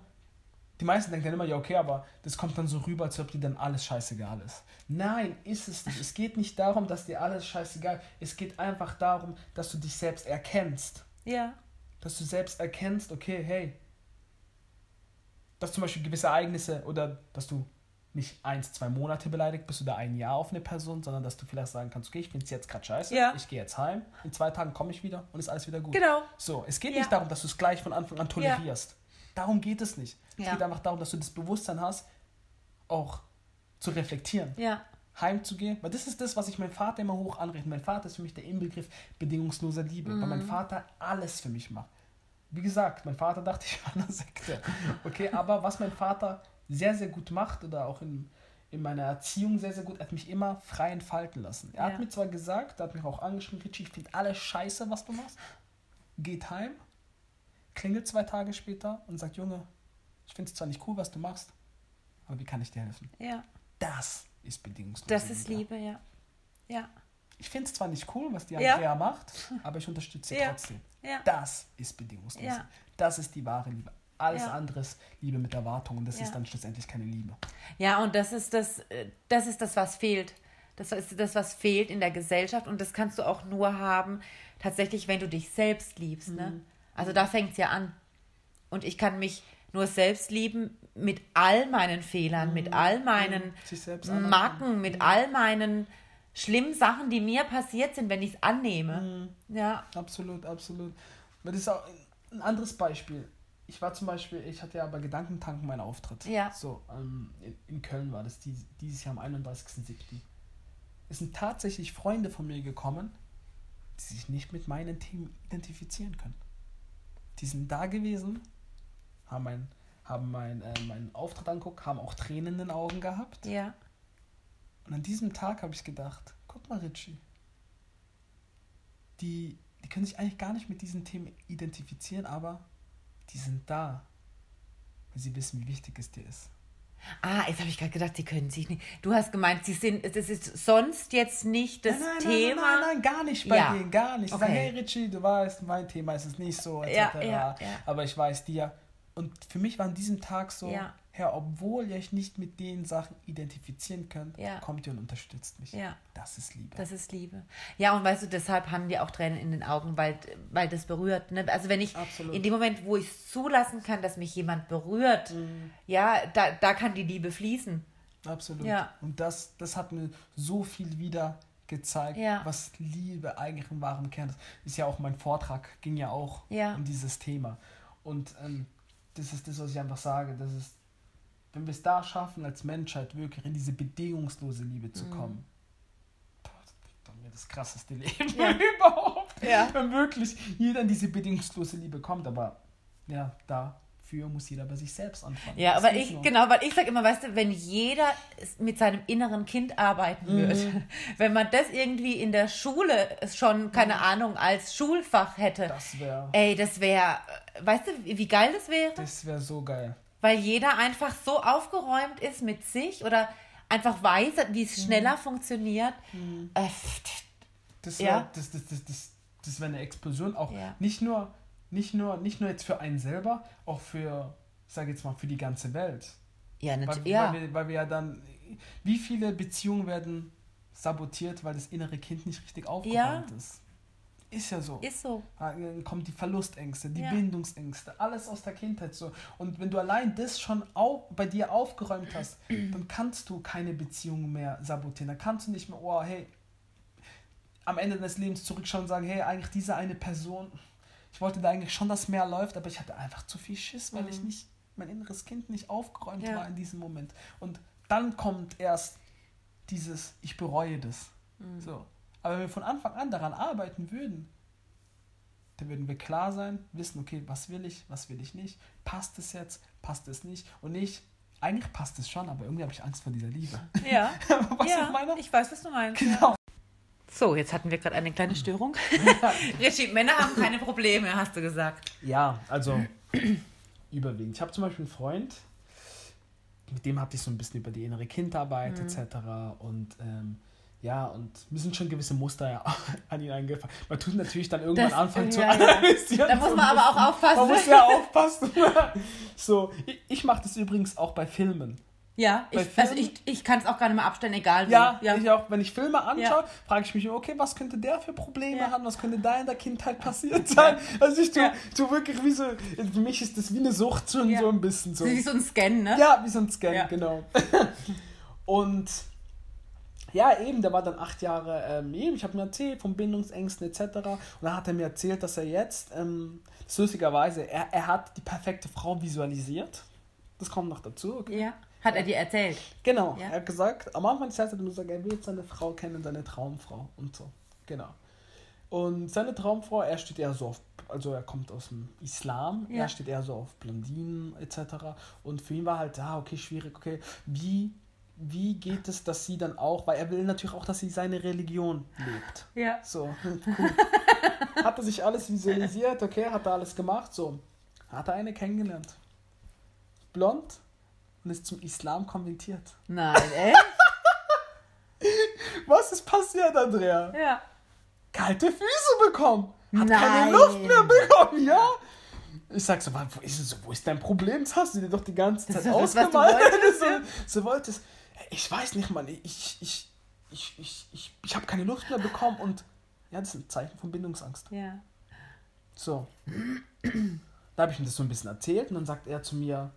die meisten denken dann immer, ja, okay, aber das kommt dann so rüber, als ob dir dann alles scheißegal ist. Nein, ist es nicht. Es geht nicht darum, dass dir alles scheißegal ist. Es geht einfach darum, dass du dich selbst erkennst. ja. Dass du selbst erkennst, okay, hey, dass zum Beispiel gewisse Ereignisse oder dass du nicht eins, zwei Monate beleidigt bist oder ein Jahr auf eine Person, sondern dass du vielleicht sagen kannst, okay, ich finde es jetzt gerade scheiße, Ja. ich gehe jetzt heim, in zwei Tagen komme ich wieder und ist alles wieder gut. Genau. So, es geht Ja. nicht darum, dass du es gleich von Anfang an tolerierst. Darum geht es nicht. Es Ja. geht einfach darum, dass du das Bewusstsein hast, auch zu reflektieren, Ja. heimzugehen. Weil das ist das, was ich meinem Vater immer hoch anrechne. Mein Vater ist für mich der Inbegriff bedingungsloser Liebe, weil Mhm. mein Vater alles für mich macht. Wie gesagt, mein Vater dachte, ich war eine Sekte. Okay, aber was mein Vater sehr, sehr gut macht oder auch in, in meiner Erziehung sehr, sehr gut, er hat mich immer frei entfalten lassen. Er Ja. hat mir zwar gesagt, er hat mich auch angeschrieben, Richie, ich finde alles scheiße, was du machst. Geht heim, klingelt zwei Tage später und sagt, Junge, ich finde es zwar nicht cool, was du machst, aber wie kann ich dir helfen? Ja. Das ist bedingungslos. Das ist Liebe, ja. Ja. Ich finde es zwar nicht cool, was die Ja. Andrea macht, aber ich unterstütze sie Ja. trotzdem. Ja. Das ist bedingungslos. Ja. Das ist die wahre Liebe. Alles Ja. andere ist Liebe mit Erwartung und das Ja. ist dann schlussendlich keine Liebe. Ja, und das ist das, äh, das ist das, was fehlt. Das ist das, was fehlt in der Gesellschaft und das kannst du auch nur haben, tatsächlich, wenn du dich selbst liebst. Ne? Mhm. Also da fängt es ja an. und ich kann mich nur selbst lieben mit all meinen Fehlern, mit all meinen anerkennen. Macken, mit all meinen schlimmen Sachen, die mir passiert sind, wenn ich es annehme. Ja, Absolut, absolut. Das ist auch ein anderes Beispiel. Ich war zum Beispiel, ich hatte ja bei Gedankentanken meinen Auftritt. Ja. So, ähm, in, in Köln war das dies, dieses Jahr am 31.07. Es sind tatsächlich Freunde von mir gekommen, die sich nicht mit meinen Themen identifizieren können. Die sind da gewesen, haben, mein, haben mein, äh, meinen Auftritt angeguckt, haben auch Tränen in den Augen gehabt. ja, Und an diesem Tag habe ich gedacht, guck mal, Richie, die, die können sich eigentlich gar nicht mit diesen Themen identifizieren, aber die sind da, weil sie wissen, wie wichtig es dir ist. Ah, jetzt habe ich gerade gedacht, sie können sich nicht. Du hast gemeint, sie sind, das ist sonst jetzt nicht das nein, nein, Thema. Nein, nein, nein, gar nicht bei Ja. denen, gar nicht. Okay. hey Richie, du weißt, mein Thema ist es nicht so, etc. Ja, ja. Aber ich weiß dir. Und für mich war an diesem Tag so, Ja. Herr, obwohl ihr euch nicht mit den Sachen identifizieren könnt, Ja. kommt ihr und unterstützt mich. Ja. Das ist Liebe. Das ist Liebe. Ja, und weißt du, deshalb haben wir auch Tränen in den Augen, weil, weil das berührt. Ne? Also wenn ich Absolut. in dem Moment, wo ich es zulassen kann, dass mich jemand berührt, Mhm. ja, da, da kann die Liebe fließen. Absolut. Ja. Und das, das hat mir so viel wieder gezeigt, Ja. was Liebe eigentlich im wahren Kern ist. Ist ja auch mein Vortrag, ging ja auch Ja. um dieses Thema. Und ähm, das ist das, was ich einfach sage. Das ist, wenn wir es da schaffen, als Menschheit wirklich in diese bedingungslose Liebe Mhm. zu kommen, boah, wird das krasseste Leben Ja. überhaupt. Ja. Wenn wirklich jeder in diese bedingungslose Liebe kommt. Aber ja, dafür muss jeder bei sich selbst anfangen. Ja, Das aber ich, nur. genau, weil ich sage immer, weißt du, wenn jeder mit seinem inneren Kind arbeiten Mhm. würde, wenn man das irgendwie in der Schule schon, keine Ahnung, als Schulfach hätte, Das wäre ey, das wäre, weißt du, wie geil das wäre? das wär so geil. Weil jeder einfach so aufgeräumt ist mit sich oder einfach weiß, wie es schneller funktioniert. Äh, Das Ja. wäre das, das, das, das, das wär eine Explosion, auch Ja. nicht, nur, nicht, nur, nicht nur jetzt für einen selber, auch für, sage jetzt mal, für die ganze Welt. ja, Weil, natürlich. Ja. weil, wir, weil wir ja dann, wie viele Beziehungen werden sabotiert, weil das innere Kind nicht richtig aufgeräumt ist. Ist ja so. ist so. Dann kommen die Verlustängste, die Ja. Bindungsängste, alles aus der Kindheit so. Und wenn du allein das schon au bei dir aufgeräumt hast, dann kannst du keine Beziehung mehr sabotieren. Dann kannst du nicht mehr, oh, hey, am Ende deines Lebens zurückschauen und sagen, hey, eigentlich diese eine Person, ich wollte da eigentlich schon, dass mehr läuft, aber ich hatte einfach zu viel Schiss, weil ich nicht, mein inneres Kind nicht aufgeräumt Ja. war in diesem Moment. Und dann kommt erst dieses, ich bereue das. So. Aber wenn wir von Anfang an daran arbeiten würden, dann würden wir klar sein, wissen, okay, was will ich, was will ich nicht, passt es jetzt, passt es nicht und nicht, eigentlich passt es schon, aber irgendwie habe ich Angst vor dieser Liebe. Ja. was ja, ich meine? ich weiß, was du meinst. Genau. So, jetzt hatten wir gerade eine kleine Störung. Richie, Männer haben keine Probleme, hast du gesagt. Ja, also überwiegend. Ich habe zum Beispiel einen Freund, mit dem hatte ich so ein bisschen über die innere Kindarbeit etc. Und ähm, ja, und mir sind schon gewisse Muster ja an ihn eingefallen. Man tut natürlich dann irgendwann Das- anfangen zu ja, ja. analysieren. Da muss man aber auch aufpassen. Man muss ja aufpassen. so, ich, ich mache das übrigens auch bei Filmen. Ja, Bei ich, also Filmen- ich, ich kann es auch gar nicht mehr abstellen, egal wo. Ja, ja. Ich auch, wenn ich Filme anschaue, Ja. frage ich mich, okay, was könnte der für Probleme Ja. haben, was könnte da in der Kindheit passiert sein? Also ich tu, Ja. tu wirklich wie so, für mich ist das wie eine Sucht schon so ein bisschen so. Wie so ein Scan, ne? Ja, wie so ein Scan, genau. Und ja, eben, der war dann acht Jahre, ähm, eben, ich habe mir erzählt von Bindungsängsten etc. Und dann hat er mir erzählt, dass er jetzt, ähm, lustigerweise, er, er hat die perfekte Frau visualisiert. Das kommt noch dazu, okay? Ja. Hat er dir erzählt? Genau, Ja. er hat gesagt, am Anfang des Jahres hat er gesagt, er will seine Frau kennen, seine Traumfrau und so. Genau. Und seine Traumfrau, er steht eher so auf, also er kommt aus dem Islam, Ja. er steht eher so auf Blondinen etc. Und für ihn war halt, ah, okay, schwierig, okay, wie, wie geht es, dass sie dann auch, weil er will natürlich auch, dass sie seine Religion lebt. Ja. So, cool. hat er sich alles visualisiert, okay, hat er alles gemacht, so. Hat er eine kennengelernt. Blond und ist zum Islam konvertiert. Nein, echt? Was ist passiert, Andrea? ja. Kalte Füße bekommen. Hat Nein. keine Luft mehr bekommen, ja? Ich sag so, wo ist, so, wo ist dein Problem? Das hast du dir doch die ganze Zeit das, was du ausgemalt. wolltest, so, so wolltest. Ich weiß nicht, Mann. Ich, ich, ich, ich, ich, ich, habe keine Luft mehr bekommen und ja, das ist ein Zeichen von Bindungsangst. Ja. So. Da habe ich ihm das so ein bisschen erzählt und dann sagt er zu mir,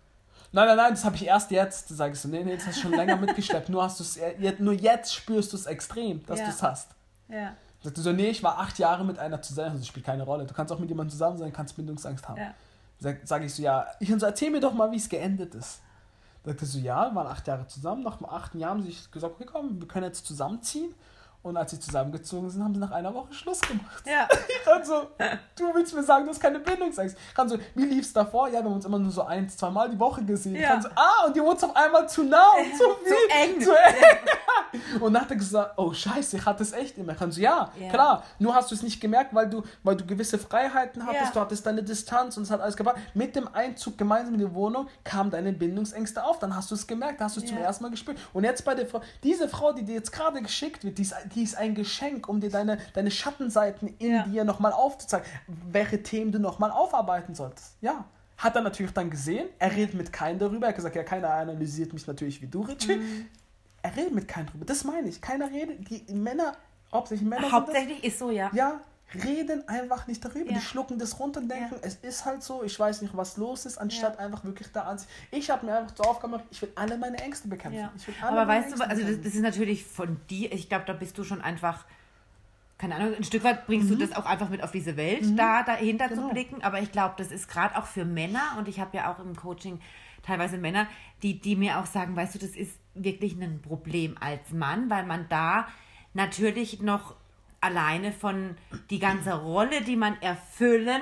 nein, nein, nein, das habe ich erst jetzt. Da sage ich so, nee, nee, das hast du schon länger mitgeschleppt. Nur, hast du's, nur jetzt spürst du es extrem, dass Ja. du es hast. Ja. Sagt er so, nee, ich war acht Jahre mit einer zusammen. Also, das spielt keine Rolle. Du kannst auch mit jemandem zusammen sein, kannst Bindungsangst haben. Ja. Sag, sag ich so, ja, ich und so, erzähl mir doch mal, wie es geendet ist. Sagt er so, ja, waren acht Jahre zusammen. Nach dem achten Jahr haben sie sich gesagt, okay, komm, wir können jetzt zusammenziehen. Und als sie zusammengezogen sind, haben sie nach einer Woche Schluss gemacht. Ja. Ich kann so, du willst mir sagen, du hast keine Bindungsangst. Ich kann so, wie lief's davor? Ja, wir haben uns immer nur so ein, zwei Mal die Woche gesehen. Ich Ja. kann so, ah, und dir wurde es auf einmal zu nah und zu viel. eng. Zu eng. Und dann hat er gesagt, oh scheiße, ich hatte es echt immer. Ich kann so, ja, Ja. klar, nur hast du es nicht gemerkt, weil du, weil du gewisse Freiheiten hattest, Ja. du hattest deine Distanz und es hat alles gebracht. Mit dem Einzug gemeinsam in die Wohnung kamen deine Bindungsängste auf. Dann hast du es gemerkt, da hast du es zum Ja. ersten Mal gespürt. Und jetzt bei der Frau, diese Frau, die dir jetzt gerade geschickt wird, die ist, die ist ein Geschenk, um dir deine, deine Schattenseiten in Ja. dir nochmal aufzuzeigen, welche Themen du nochmal aufarbeiten solltest. Ja. Hat er natürlich dann gesehen, er redet mit keinem darüber. Er hat gesagt, ja, keiner analysiert mich natürlich wie du, Richie. Mhm. Er redet mit keinem darüber. Das meine ich. Keiner redet. Die Männer, hauptsächlich Männer Hauptsächlich ist so, ja. das, ja, reden einfach nicht darüber. Ja. Die schlucken das runter und denken, Ja. es ist halt so, ich weiß nicht, was los ist, anstatt einfach wirklich da anziehen. Ich habe mir einfach zur Aufgabe gemacht, ich will alle meine Ängste bekämpfen. Ja. Ich will alle Aber weißt du, Ängste also das, das ist natürlich von dir, ich glaube, da bist du schon einfach, keine Ahnung, ein Stück weit bringst du das auch einfach mit auf diese Welt, da dahinter Genau. zu blicken. Aber ich glaube, das ist gerade auch für Männer und ich habe ja auch im Coaching teilweise Männer, die, die mir auch sagen, weißt du, das ist wirklich ein Problem als Mann, weil man da natürlich noch alleine von die ganze Rolle, die man erfüllen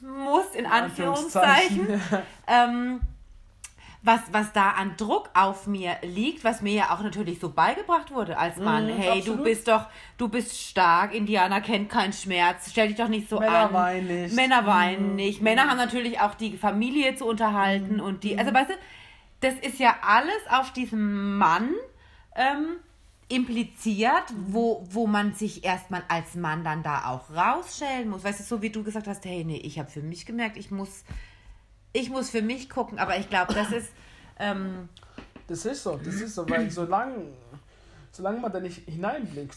muss, in Anführungszeichen, ähm, was, was da an Druck auf mir liegt, was mir ja auch natürlich so beigebracht wurde als Mann. Mhm, hey, du absolut. bist doch, du bist stark, Indianer kennt keinen Schmerz, stell dich doch nicht so Männer an. weinen nicht. Mhm. Männer weinen nicht. Männer haben natürlich auch die Familie zu unterhalten und die, Mhm. also weißt du, das ist ja alles auf diesem Mann ähm, impliziert, Mhm. wo, wo man sich erstmal als Mann dann da auch rausstellen muss. Weißt du, so wie du gesagt hast, hey, nee, ich habe für mich gemerkt, ich muss, ich muss für mich gucken, aber ich glaube, das ist, ähm, Das ist so, das ist so, weil solange, solange man da nicht hineinblickt,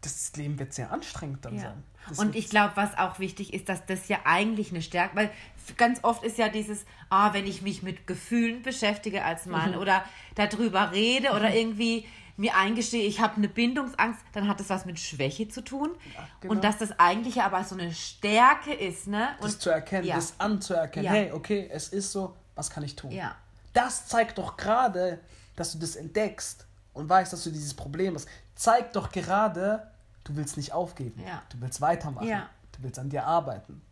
das Leben wird sehr anstrengend dann Ja. sein. Das Und ich glaube, was auch wichtig ist, dass das ja eigentlich eine Stärke, weil ganz oft ist ja dieses, ah, wenn ich mich mit Gefühlen beschäftige als Mhm. Mann oder darüber rede oder irgendwie mir eingestehe, ich habe eine Bindungsangst, dann hat das was mit Schwäche zu tun. genau. Und dass das eigentlich ja aber so eine Stärke ist, ne? das Und zu erkennen, ja. das anzuerkennen. Ja. Hey, okay, es ist so, was kann ich tun? Ja. Das zeigt doch gerade, dass du das entdeckst und weißt, dass du dieses Problem hast. Zeigt doch gerade, du willst nicht aufgeben. Ja. Du willst weitermachen. Ja. Du willst an dir arbeiten.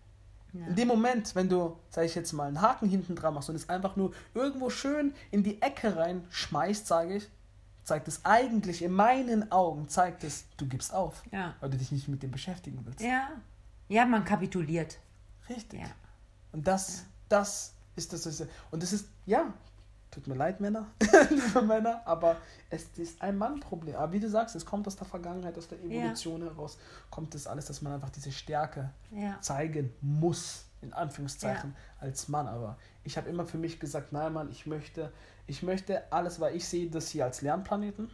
In dem Moment, wenn du, sag ich jetzt mal, einen Haken hinten dran machst und es einfach nur irgendwo schön in die Ecke reinschmeißt, sage ich, zeigt es eigentlich, in meinen Augen, zeigt es, du gibst auf. Ja. Weil du dich nicht mit dem beschäftigen willst. Ja. Ja, man kapituliert. Richtig. Ja. Und das, das ist das. ist- Und das ist, ja, tut mir leid, Männer, liebe Männer, aber es ist ein Mannproblem. Aber wie du sagst, es kommt aus der Vergangenheit, aus der Evolution heraus, kommt das alles, dass man einfach diese Stärke zeigen muss, in Anführungszeichen, als Mann. Aber ich habe immer für mich gesagt, nein, Mann, ich möchte, ich möchte alles, weil ich sehe das hier als Lernplaneten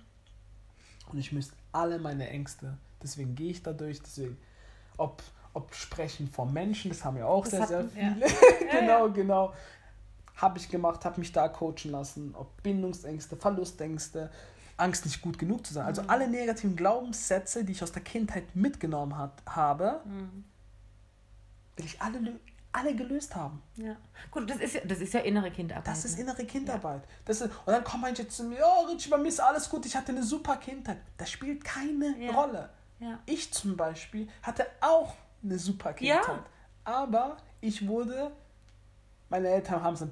und ich müsste alle meine Ängste, deswegen gehe ich da durch, deswegen, ob, ob sprechen vor Menschen, das haben ja auch Das sehr, sehr hatten- ja. viele. genau, genau. Habe ich gemacht, habe mich da coachen lassen, ob Bindungsängste, Verlustängste, Angst nicht gut genug zu sein. Mhm. Also alle negativen Glaubenssätze, die ich aus der Kindheit mitgenommen hat, habe, Mhm. will ich alle, alle gelöst haben. ja. Gut, das ist ja, das ist ja innere Kindarbeit. Das ist ne? innere Kindarbeit. Das ist, und dann kommt man jetzt zu mir, oh Richie, bei mir ist alles gut, ich hatte eine super Kindheit. Das spielt keine Ja. Rolle. Ja. Ich zum Beispiel hatte auch eine super Kindheit. Ja. Aber ich wurde, meine Eltern haben es,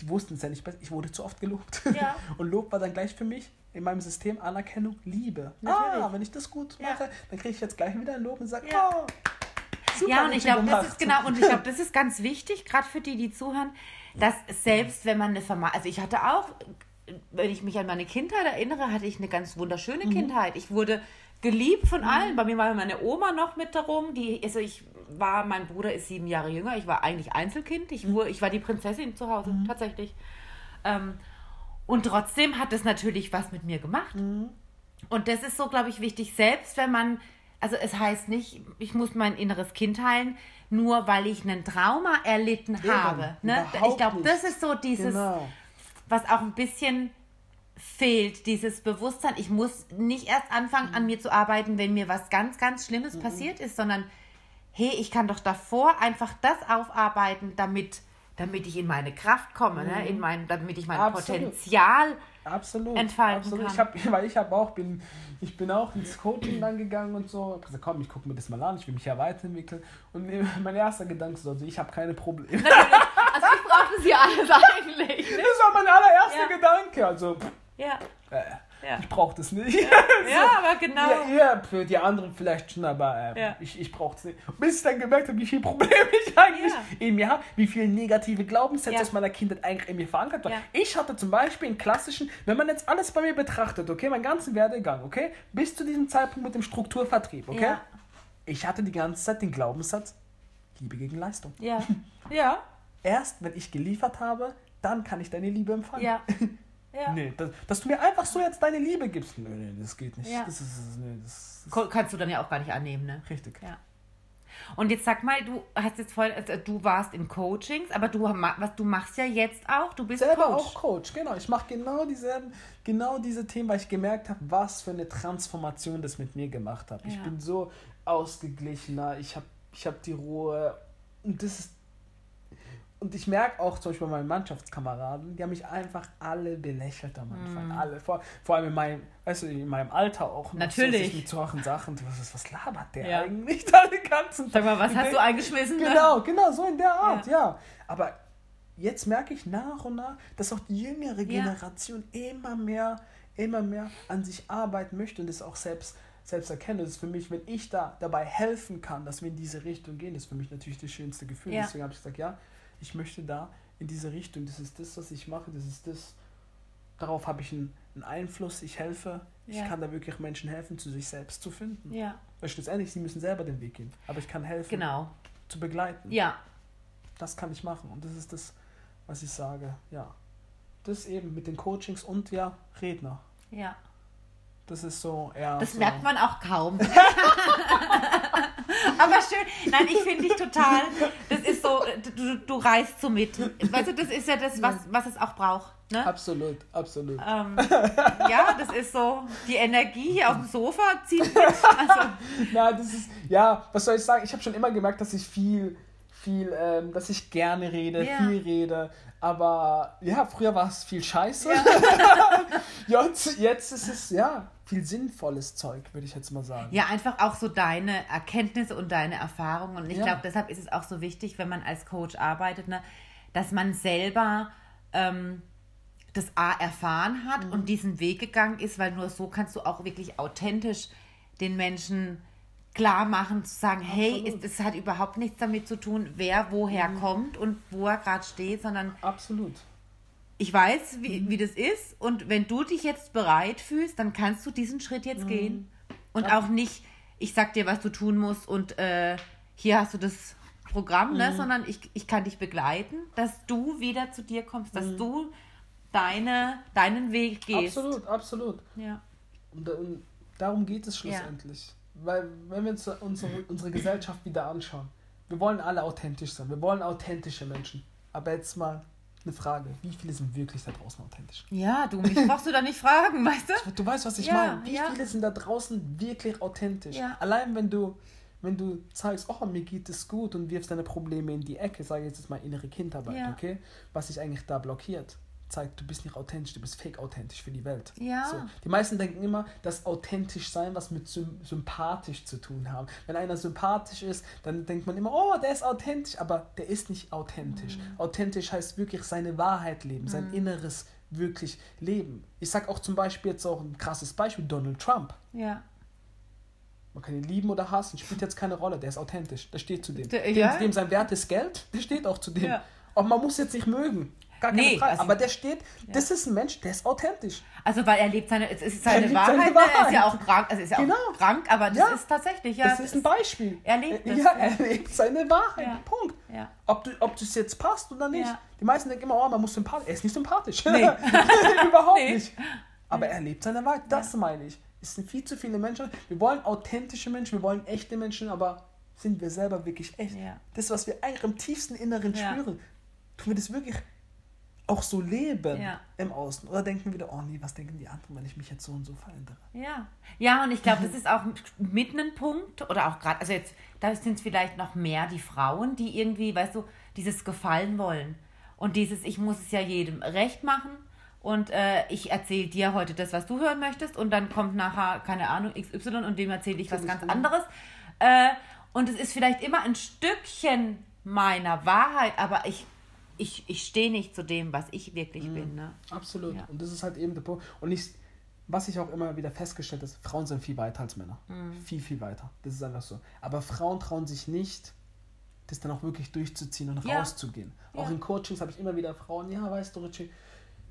die wussten es ja nicht besser, ich wurde zu oft gelobt. Ja. Und Lob war dann gleich für mich in meinem System Anerkennung, Liebe. Natürlich. Ah, wenn ich das gut Ja. mache, dann kriege ich jetzt gleich wieder ein Lob und sage, Ja. oh, super Ja, und ich glaube, das ist genau, und ich glaube, das ist ganz wichtig, gerade für die, die zuhören, dass selbst wenn man eine Verma also ich hatte auch, wenn ich mich an meine Kindheit erinnere, hatte ich eine ganz wunderschöne Mhm. Kindheit. Ich wurde geliebt von allen. Bei mir war meine Oma noch mit darum. Die, also ich war, mein Bruder ist sieben Jahre jünger. Ich war eigentlich Einzelkind. Mhm. Ich, wurde, ich war die Prinzessin zu Hause, tatsächlich. Ähm, und trotzdem hat es natürlich was mit mir gemacht. Mhm. Und das ist so, glaube ich, wichtig, selbst wenn man also es heißt nicht, ich muss mein inneres Kind heilen, nur weil ich einen Trauma erlitten Eben, habe. Ne? Ich glaube, das ist so dieses, Genau. was auch ein bisschen fehlt, dieses Bewusstsein. Ich muss nicht erst anfangen, Mhm. an mir zu arbeiten, wenn mir was ganz, ganz Schlimmes passiert ist, sondern hey, ich kann doch davor einfach das aufarbeiten, damit, damit ich in meine Kraft komme, ne? in mein, damit ich mein Mhm. Absolut. Potenzial Absolut. entfalten absolut. kann. Ich hab, weil ich habe auch bin, ich bin auch ins Coaching dann gegangen und so. Hab gesagt, komm, ich gucke mir das mal an, ich will mich ja weiterentwickeln. Und mein erster Gedanke ist so, also ich habe keine Probleme. Also ich brauche das ja alles eigentlich. Ne? Das war mein allererster Ja. Gedanke. Also, pff, Ja, äh, ja. ich brauche das nicht. ja, aber genau. Ja, ja, für die anderen vielleicht schon, aber äh, Ja. ich, ich brauche es nicht. Bis ich dann gemerkt habe, wie viel Probleme ich eigentlich Ja. in mir habe, wie viele negative Glaubenssätze Ja. aus meiner Kindheit eigentlich in mir verankert waren. Ja. Ich hatte zum Beispiel einen klassischen, wenn man jetzt alles bei mir betrachtet, okay, meinen ganzen Werdegang, okay, bis zu diesem Zeitpunkt mit dem Strukturvertrieb, okay, Ja. ich hatte die ganze Zeit den Glaubenssatz, Liebe gegen Leistung. Ja, ja, Erst wenn ich geliefert habe, dann kann ich deine Liebe empfangen. ja. Ja. Nee, dass, dass du mir einfach so jetzt deine Liebe gibst. Nee, nee, das geht nicht. Ja. Das ist, nee, das ist Kannst du dann ja auch gar nicht annehmen, ne? richtig. Ja. Und jetzt sag mal, du hast jetzt voll, also du warst in Coachings, aber du, was, du machst ja jetzt auch, du bist selber Coach. auch Coach, genau. Ich mache genau dieselben, genau diese Themen, weil ich gemerkt habe, was für eine Transformation das mit mir gemacht hat. Ich Ja. bin so ausgeglichener, ich habe ich hab die Ruhe und das ist und ich merke auch zum Beispiel bei meinen Mannschaftskameraden, die haben mich einfach alle belächelt am Anfang. Mhm. Alle. Vor, vor allem in meinem, weißt du, in meinem Alter auch. Natürlich. So, mit solchen Sachen. Was, was labert der Ja. eigentlich da den ganzen Sag mal, was hast du eingeschmissen? ne? Genau, genau, so in der Art, Ja. ja. Aber jetzt merke ich nach und nach, dass auch die jüngere Ja. Generation immer mehr, immer mehr an sich arbeiten möchte und das auch selbst, selbst erkennen. Das ist für mich, wenn ich da dabei helfen kann, dass wir in diese Richtung gehen, das ist für mich natürlich das schönste Gefühl. Ja. Deswegen habe ich gesagt, ja, ich möchte da in diese Richtung, das ist das, was ich mache, das ist das, darauf habe ich einen, einen Einfluss, ich helfe, Ja. ich kann da wirklich Menschen helfen, zu sich selbst zu finden. Ja, Weil schlussendlich, sie müssen selber den Weg gehen, aber ich kann helfen, genau. zu begleiten. Ja, Das kann ich machen und das ist das, was ich sage, ja. Das eben mit den Coachings und ja, Redner. ja. Das ist so eher. Das so, merkt man auch kaum. Aber schön. Nein, ich finde dich total. Das ist so, du, du reißt so mit. Weißt du, das ist ja das, was, was es auch braucht. Ne? Absolut, absolut. Ähm, ja, das ist so, die Energie hier auf dem Sofa zieht mit. Also, Na, das ist, ja, was soll ich sagen? Ich habe schon immer gemerkt, dass ich viel, viel, ähm, dass ich gerne rede, Ja. viel rede. Aber ja, früher war es viel Scheiße. Ja. jetzt, jetzt ist es ja viel sinnvolles Zeug, würde ich jetzt mal sagen. ja, einfach auch so deine Erkenntnisse und deine Erfahrungen. Und ich Ja. glaube, deshalb ist es auch so wichtig, wenn man als Coach arbeitet, ne, dass man selber ähm, das A erfahren hat Mhm. und diesen Weg gegangen ist, weil nur so kannst du auch wirklich authentisch den Menschen klar machen, zu sagen, hey, Absolut. es, es hat überhaupt nichts damit zu tun, wer woher Mhm. kommt und wo er gerade steht, sondern Absolut. ich weiß, wie, Mhm. wie das ist und wenn du dich jetzt bereit fühlst, dann kannst du diesen Schritt jetzt Mhm. gehen und auch nicht, ich sag dir, was du tun musst und äh, hier hast du das Programm, Mhm. ne? sondern ich, ich kann dich begleiten, dass du wieder zu dir kommst, Mhm. dass du deine, deinen Weg gehst. Absolut, absolut. Ja. Und, da- und darum geht es schlussendlich. Weil, wenn wir uns unsere, unsere Gesellschaft wieder anschauen, wir wollen alle authentisch sein. Wir wollen authentische Menschen. Aber jetzt mal eine Frage: Wie viele sind wirklich da draußen authentisch? ja, du, mich brauchst du da nicht fragen, weißt du? Du weißt, was ich Ja, meine. Wie ja. viele sind da draußen wirklich authentisch? Ja. Allein wenn du, wenn du zeigst, oh, mir geht es gut und wirfst deine Probleme in die Ecke, sage ich jetzt mal innere Kindarbeit, okay? Was sich eigentlich da blockiert, zeigt, du bist nicht authentisch, du bist fake authentisch für die Welt. Ja. So. Die meisten denken immer, dass authentisch sein was mit sym sympathisch zu tun haben. Wenn einer sympathisch ist, dann denkt man immer, oh, der ist authentisch, aber der ist nicht authentisch. Mhm. Authentisch heißt wirklich seine Wahrheit leben, sein Inneres wirklich leben. Ich sag auch zum Beispiel jetzt auch ein krasses Beispiel, Donald Trump. Ja. Man kann ihn lieben oder hassen, spielt jetzt keine Rolle, der ist authentisch, der steht zu dem. Der- dem, ja. dem sein Wert ist Geld, der steht auch zu dem. Ja. Auch man muss jetzt nicht mögen, gar keine Nee, Frage, also- aber der steht, das ist ein Mensch, der ist authentisch. Also weil er lebt seine, es ist seine Wahrheit, seine ne? er ist ja Wahrheit. auch krank, also ist ja Genau. auch krank, aber das Ja. ist tatsächlich, ja. das ist ein Beispiel. er lebt ja, es, Ja, ja. er lebt seine Wahrheit. Ja. Punkt. Ja. Ob du ob es jetzt passt oder nicht. Ja. Die meisten denken immer, oh, man muss sympathisch. Er ist nicht sympathisch. Nee. Überhaupt Nee. nicht. Aber er lebt seine Wahrheit. Das meine ich. Es sind viel zu viele Menschen. Wir wollen authentische Menschen, wir wollen echte Menschen, aber sind wir selber wirklich echt? Ja. Das, was wir eigentlich im tiefsten Inneren Ja. spüren, tun wir das wirklich auch so leben Ja. im Außen? Oder denken wir wieder, oh nee, was denken die anderen, wenn ich mich jetzt so und so verändere? Ja. Ja, und ich glaube, das ist auch mit ein Punkt, oder auch gerade, also jetzt, da sind es vielleicht noch mehr die Frauen, die irgendwie, weißt du, dieses Gefallen wollen. Und dieses, ich muss es ja jedem recht machen. Und äh, ich erzähle dir heute das, was du hören möchtest. Und dann kommt nachher, keine Ahnung, XY und dem erzähle ich was ganz anderes. Äh, und es ist vielleicht immer ein Stückchen meiner Wahrheit, aber ich, ich, ich stehe nicht zu dem, was ich wirklich bin. Ne? Absolut. Ja. Und das ist halt eben der Punkt. Und ich, was ich auch immer wieder festgestellt habe, Frauen sind viel weiter als Männer. Mhm. Viel, viel weiter. Das ist einfach so. Aber Frauen trauen sich nicht, das dann auch wirklich durchzuziehen und Ja. rauszugehen. Auch Ja. in Coachings habe ich immer wieder Frauen, ja, weißt du, Richie,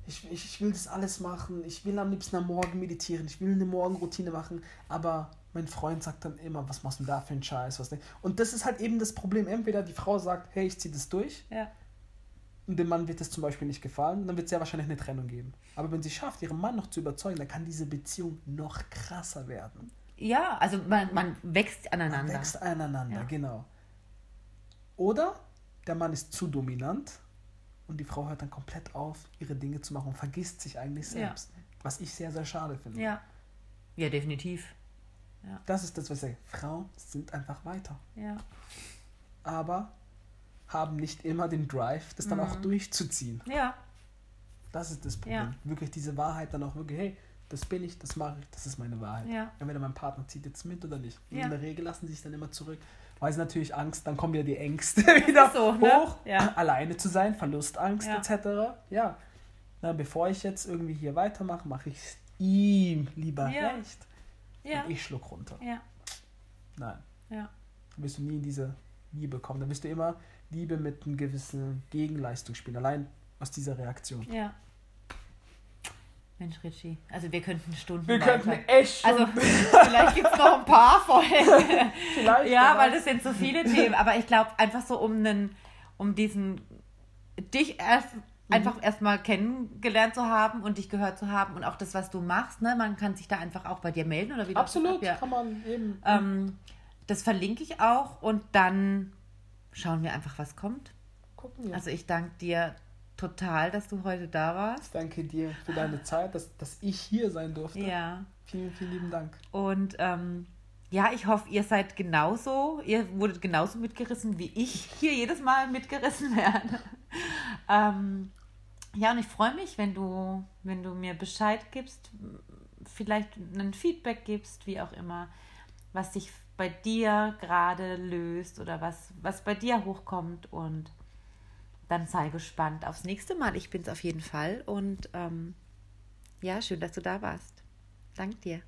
ich, ich, ich will das alles machen. Ich will am liebsten am Morgen meditieren. Ich will eine Morgenroutine machen. Aber mein Freund sagt dann immer, was machst du da für einen Scheiß? Was nicht? Und das ist halt eben das Problem. Entweder die Frau sagt, hey, ich ziehe das durch Ja. Und dem Mann wird es zum Beispiel nicht gefallen, dann wird es sehr wahrscheinlich eine Trennung geben. Aber wenn sie schafft, ihren Mann noch zu überzeugen, dann kann diese Beziehung noch krasser werden. Ja, also man, man wächst Man aneinander. wächst aneinander, Ja. genau. Oder der Mann ist zu dominant und die Frau hört dann komplett auf, ihre Dinge zu machen und vergisst sich eigentlich Ja. selbst. Was ich sehr, sehr schade finde. Ja. Ja, definitiv. Das ist das, was ich sage. Frauen sind einfach weiter. Ja. Aber haben nicht immer den Drive, das dann auch Mhm. durchzuziehen. Ja. Das ist das Problem. Ja. Wirklich diese Wahrheit dann auch wirklich, hey, das bin ich, das mache ich, das ist meine Wahrheit. Ja. Entweder mein Partner zieht jetzt mit oder nicht. Und Ja. in der Regel lassen sie sich dann immer zurück. Weil sie natürlich Angst, dann kommen wieder die Ängste wieder so, ne? hoch. Ja. Alleine zu sein, Verlustangst Ja. etc. Ja. Na, bevor ich jetzt irgendwie hier weitermache, mache ich es ihm lieber Ja. recht. Ja. Und ich schluck runter. Ja. Nein. Ja. Dann wirst du nie in diese Liebe kommen. Dann wirst du immer Liebe mit einem gewissen Gegenleistung spielen. Allein aus dieser Reaktion. Ja. Mensch, Richie. Also wir könnten Stunden Wir weiter. könnten echt Also vielleicht gibt es noch ein paar Folgen. vielleicht ja, genau. weil das sind so viele Themen. Aber ich glaube, einfach so um einen, um diesen dich erst einfach erstmal kennengelernt zu haben und dich gehört zu haben und auch das, was du machst, ne? Man kann sich da einfach auch bei dir melden oder wie Absolut, Ja. kann man eben. Ähm, das verlinke ich auch und dann schauen wir einfach, was kommt. gucken. Ja. Also ich danke dir total, dass du heute da warst. Danke dir für deine Zeit, dass, dass ich hier sein durfte. Ja. Vielen, vielen lieben Dank. Und ähm, ja, ich hoffe, ihr seid genauso, ihr wurdet genauso mitgerissen, wie ich hier jedes Mal mitgerissen werde. ähm, ja, und ich freue mich, wenn du, wenn du mir Bescheid gibst, vielleicht ein Feedback gibst, wie auch immer, was sich bei dir gerade löst oder was, was bei dir hochkommt. Und dann sei gespannt aufs nächste Mal. Ich bin es auf jeden Fall. Und ähm, ja, schön, dass du da warst. Dank dir.